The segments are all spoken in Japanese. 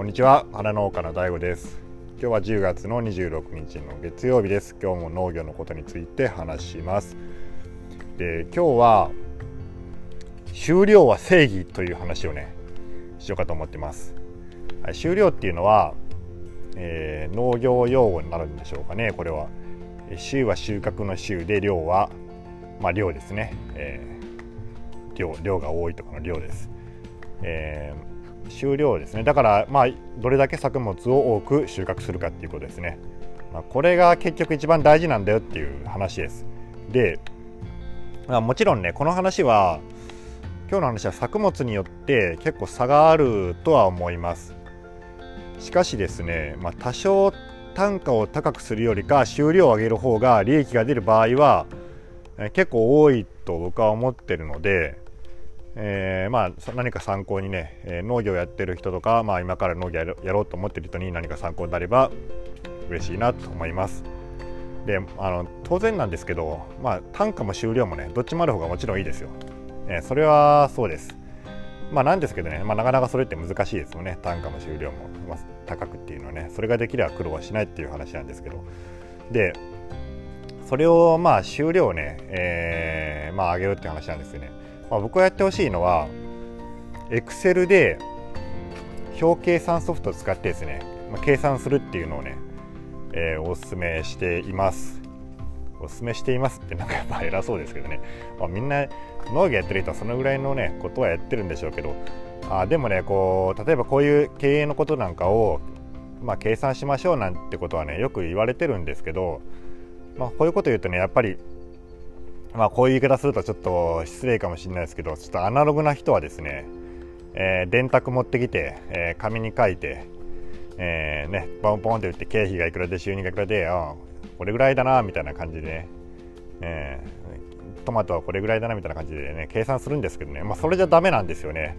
こんにちは。花農家の DAIGO です。今日は10月の26日の月曜日です。今日も農業のことについて話します。で今日は終了は正義という話をねしようかと思ってます。はい、終了っていうのは、えー、農業用語になるんでしょうかね。これは収は収穫の収で量はまあ量ですね、えー、量量が多いとかの量です、えー収量ですね。だからまあどれだけ作物を多く収穫するかっていうことですね、まあ、これが結局一番大事なんだよっていう話です。で、まあ、もちろんねこの話は今日の話は作物によって結構差があるとは思います。しかしですね、まあ、多少単価を高くするよりか収量を上げる方が利益が出る場合は結構多いと僕は思ってるのでえー、まあ、何か参考にね、え、農業やってる人とか、まあ、今から農業やろうと思ってる人に何か参考になれば嬉しいなと思います。であの当然なんですけど、まあ、単価も収量もねどっちもある方がもちろんいいですよ。えー、それはそうです。まあなんですけどね、まあ、なかなかそれって難しいですよね単価も収量も、高くっていうのはねそれができれば苦労はしないっていう話なんですけどでそれをまあ収量をね、えー、まあ上げるって話なんですよね。まあ、僕がやってほしいのは Excel で表計算ソフトを使ってですね、まあ、計算するっていうのをね、えー、おすすめしています。おすすめしていますってなんかやっぱ偉そうですけどね、まあ、みんな農業やってる人はそのぐらいのねことはやってるんでしょうけどあでもねこう例えばこういう経営のことなんかを、まあ、計算しましょうなんてことはねよく言われてるんですけど、まあ、こういうこと言うとねやっぱりまあこういう言い方するとちょっと失礼かもしれないですけどちょっとアナログな人はですね、えー、電卓持ってきて、えー、紙に書いて、えー、ねポンポンって打って経費がいくらで収入がいくらであこれぐらいだなみたいな感じでね、えー、トマトはこれぐらいだなみたいな感じでね計算するんですけどね。まあそれじゃダメなんですよね。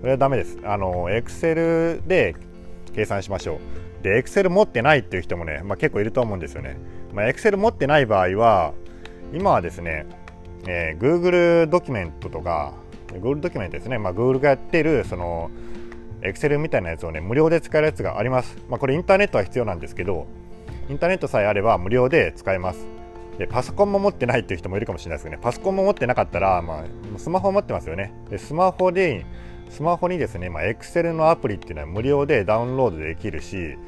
それはダメです。あのエクセルで計算しましょう。でエクセル持ってないっていう人もね、まあ、結構いると思うんですよね。まあ、エクセル持ってない場合は今はですね、えー、Google ドキュメントとか Google ドキュメントですね、まあ、Google がやっているその Excel みたいなやつをね無料で使えるやつがあります、まあ、これインターネットは必要なんですけどインターネットさえあれば無料で使えます。でパソコンも持ってないっていう人もいるかもしれないですけどね。パソコンも持ってなかったら、まあ、スマホ持ってますよね。でスマホでスマホにですね、まあ、Excel のアプリっていうのは無料でダウンロードできるし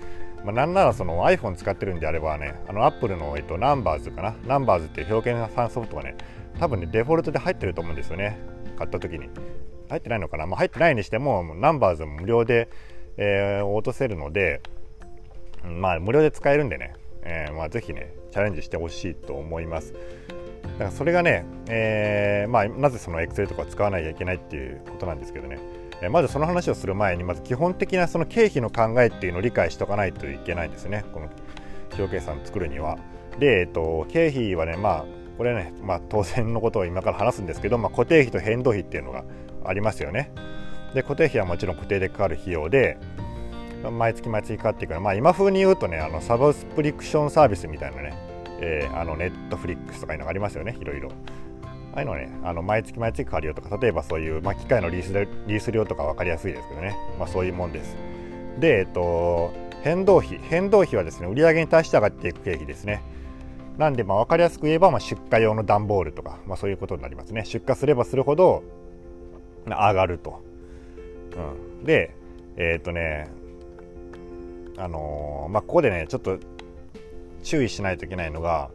まあ、なんならその iPhone 使ってるんであればね、あの Apple の、えっと、ナンバーズかな、ナンバーズっていう表現算ソフトがね、多分ね、デフォルトで入ってると思うんですよね、買った時に。入ってないのかな、まあ、入ってないにしても、ナンバーズも無料で、えー、落とせるので、まあ、無料で使えるんでね、えー、まあ、ぜひね、チャレンジしてほしいと思います。だからそれがね、えー、まあ、なぜその Excel とか使わなきゃいけないっていうことなんですけどね、まずその話をする前にまず基本的なその経費の考えっていうのを理解しておかないといけないんですねこの表計算を作るには。で、えっと、経費はねまあこれね、まあ、当然のことを今から話すんですけど、まあ、固定費と変動費っていうのがありますよね。で固定費はもちろん固定でかかる費用で毎月毎月かかっていくのまあ今風に言うとねあのサブスプリクションサービスみたいなね、えー、あのネットフリックスとかいうのがありますよねいろいろ。ああいうのね、あの毎月毎月変わるよとか、例えばそういう、まあ、機械のリースリース料とか分かりやすいですけどね、まあ、そういうもんです。で、えっと、変動費、変動費はですね、売上に対して上がっていく経費ですね。なんで、まあ、分かりやすく言えば、まあ、出荷用の段ボールとか、まあ、そういうことになりますね。出荷すればするほど上がると。うん、で、えー、っとね、あのー、まあ、ここでね、ちょっと注意しないといけないのが、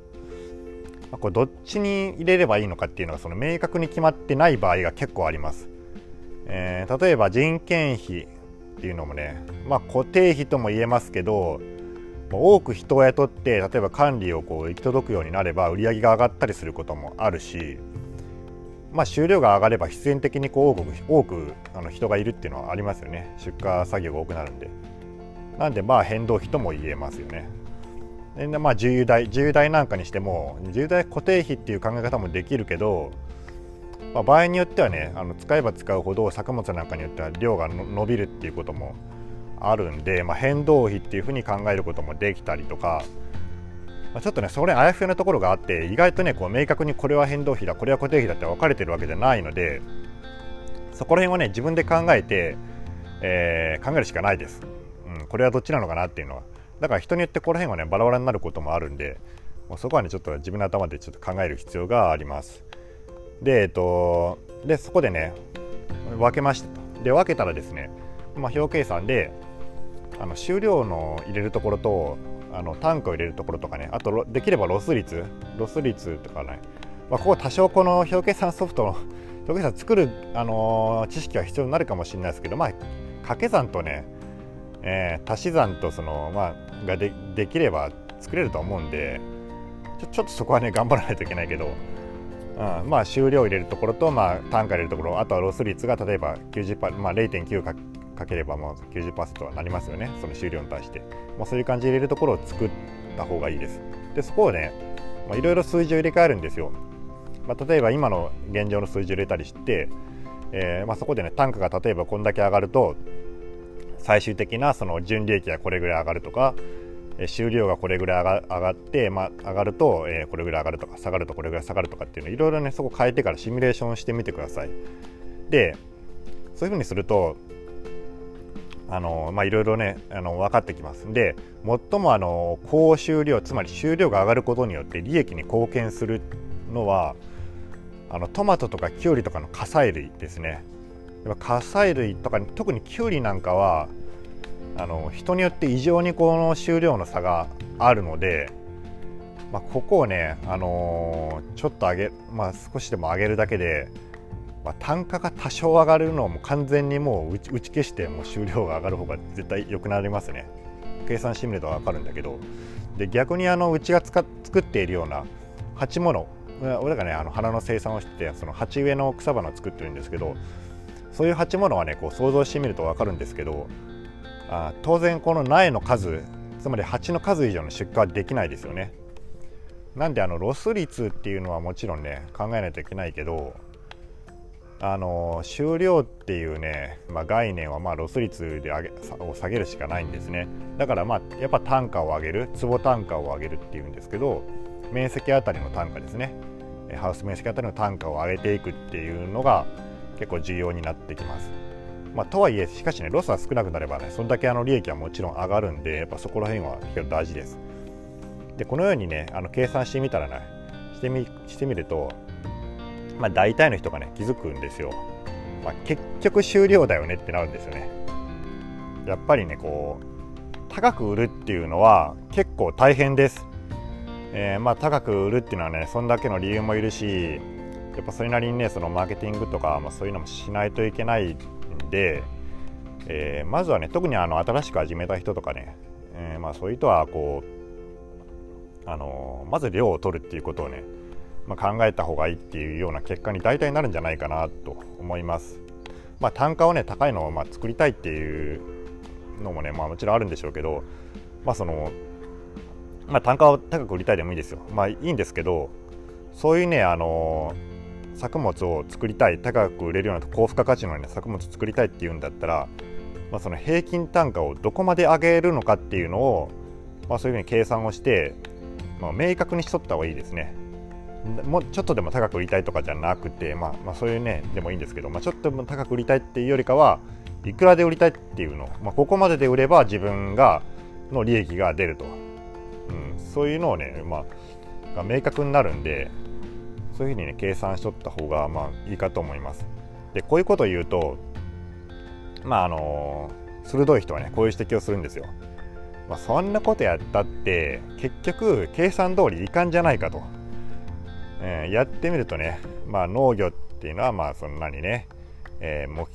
まあ、これどっちに入れればいいのかっていうのがその明確に決まってない場合が結構あります。えー、例えば人件費っていうのもね、まあ、固定費とも言えますけど多く人を雇って例えば管理をこう行き届くようになれば売り上げが上がったりすることもあるし、まあ、収量が上がれば必然的にこう多く多くあの人がいるっていうのはありますよね出荷作業が多くなるんで。なんでまあ変動費とも言えますよね。でまあ重油代重油代なんかにしても重油代固定費っていう考え方もできるけど、まあ、場合によってはねあの使えば使うほど作物なんかによっては量が伸びるっていうこともあるんで、まあ、変動費っていうふうに考えることもできたりとか、まあ、ちょっとねそれあやふやなところがあって意外とねこう明確にこれは変動費だこれは固定費だって分かれてるわけじゃないのでそこら辺はね自分で考えて、えー、考えるしかないです。うん、これはどっちなのかなっていうのはだから人によってこの辺はねバラバラになることもあるんでもうそこはねちょっと自分の頭でちょっと考える必要があります。でえっとでそこでね分けましたと。で分けたらですね、まあ、表計算であの収量の入れるところとあの単価を入れるところとかねあとできればロス率。ロス率とかね、まあ、ここ多少この表計算ソフトの表計算作る、あのー、知識は必要になるかもしれないですけどまあ掛け算とね、えー、足し算とそのまあがでできれば作れると思うんでちょちょっとそこはね頑張らないといけないけど、うん、まあ終了入れるところと、まあ、単価入れるところあとはロス率が例えば90%、まあ、0.9かかければもう90%はなりますよねその終了に対して、まあ、そういう感じで入れるところを作った方がいいです。でそこをねいろいろ数字を入れ替えるんですよ、まあ、例えば今の現状の数字を入れたりして、えー、まあ、そこでね単価が例えばこんだけ上がると最終的なその純利益がこれぐらい上がるとか収量がこれぐらい上がって、まあ、上がると、え、これぐらい上がるとか下がるとこれぐらい下がるとかっていうのいろいろねそこ変えてからシミュレーションしてみてください。でそういうふうにするとあのまあいろいろねあの分かってきます。で最もあの高収量つまり収量が上がることによって利益に貢献するのはあのトマトとかキュウリとかの火砕類ですね。っぱ火砕類とか特にキュウリなんかはあの人によって異常にこの収量の差があるので、まあ、ここをね、あのー、ちょっと上げ、まあ、少しでも上げるだけで、まあ、単価が多少上がるのをも完全にもう打ち打ち消してもう収量が上がる方が絶対良くなりますね。計算してみると分かるんだけど。で逆にあのうちが作っているような鉢物。俺がねあの花の生産をしてその鉢植えの草花を作ってるんですけどそういう鉢物はねこう想像してみると分かるんですけどあ当然この苗の数つまり鉢の数以上の出荷はできないですよね。なんであのロス率っていうのはもちろんね考えないといけないけどあの収量っていうね、まあ、概念はまあロス率で上げを下げるしかないんですね。だからまあやっぱ単価を上げる坪単価を上げるっていうんですけど面積あたりの単価ですね。ハウス面積あたりの単価を上げていくっていうのが結構重要になってきます。まあ、とはいえしかしねロスが少なくなればねそんだけあの利益はもちろん上がるんでやっぱそこら辺は結構大事です。でこのようにねあの計算してみたらねしてみしてみるとまあ大体の人がね気づくんですよ、まあ、結局終了だよねってなるんですよね。やっぱりねこう高く売るっていうのは結構大変です、えー、まあ高く売るっていうのはねそんだけの理由もいるしやっぱそれなりにねそのマーケティングとか、まあ、そういうのもしないといけないんで、えー、まずはね特にあの新しく始めた人とかね、えー、まあ、そういう人はこう、あのまず量を取るっていうことをね、まあ、考えた方がいいっていうような結果に大体なるんじゃないかなと思います。まあ、単価をね高いのをま作りたいっていうのもね、まあ、もちろんあるんでしょうけど、まあそのまあ、単価を高く売りたいでもいいですよ。まあいいんですけどそういうねあのー作物を作りたい高く売れるような高付加価値の、ね、作物を作りたいっていうんだったら、まあ、その平均単価をどこまで上げるのかっていうのを、まあ、そういうふうに計算をして、まあ、明確にしとった方がいいですね。もうちょっとでも高く売りたいとかじゃなくて、まあ、まあそういうねでもいいんですけど、まあ、ちょっとでも高く売りたいっていうよりかはいくらで売りたいっていうの、まあ、ここまでで売れば自分がの利益が出ると、うん、そういうのをね、まあ、が明確になるんでそういうふうにね計算しとった方がまあいいかと思います。でこういうことを言うとまああの鋭い人はねこういう指摘をするんですよ。まあ、そんなことやったって結局計算通りいかんじゃないかと、えー、やってみるとね、まあ、農業っていうのはまあそんなにね、えー、も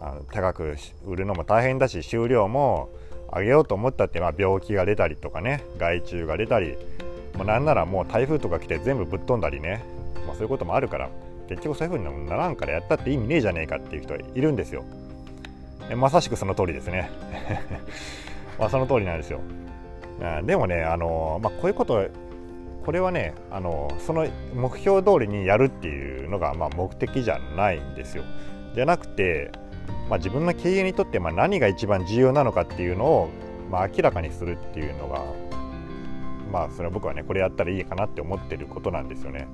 あの高く売るのも大変だし収量も上げようと思ったって、まあ、病気が出たりとかね害虫が出たりもうなんならもう台風とか来て全部ぶっ飛んだりねまあ、そういうこともあるから結局そういう風にならんからやったって意味ねえじゃねえかっていう人いるんですよ。まさしくその通りですね。まあその通りなんですよ。でもねあの、まあ、こういうことこれはねあのその目標通りにやるっていうのがまあ目的じゃないんですよ。じゃなくて、まあ、自分の経営にとってまあ何が一番重要なのかっていうのをまあ明らかにするっていうのがまあそれは僕はねこれやったらいいかなって思ってることなんですよね。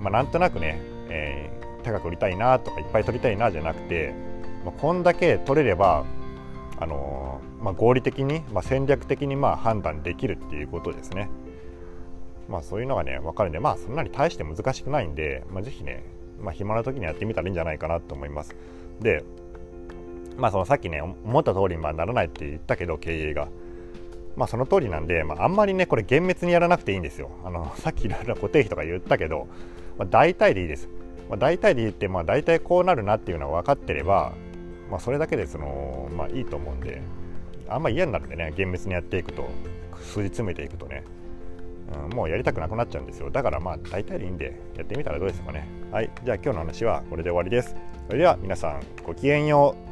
まあ、なんとなくね、えー、高く売りたいなとかいっぱい取りたいなじゃなくて、まあ、こんだけ取れればあのまあ、合理的に、まあ、戦略的にまあ判断できるっていうことですね。まあそういうのがね分かるんでまあそんなに大して難しくないんで、まあ、ぜひね、まあ、暇な時にやってみたらいいんじゃないかなと思います。でまあそのさっきね思った通りにまあならないって言ったけど経営が。まあその通りなんで、まあ、あんまりねこれ厳密にやらなくていいんですよ。あのさっきいろいろ固定費とか言ったけど、まあ、大体でいいです。まあ、大体で言って、まあ、大体こうなるなっていうのは分かってれば、まあ、それだけでその、まあ、いいと思うんであんま嫌になるんでね厳密にやっていくと。数字詰めていくとね、うん、もうやりたくなくなっちゃうんですよ。だからまあ大体でいいんでやってみたらどうですかね。はい。じゃあ今日の話はこれで終わりです。それでは皆さんごきげんよう。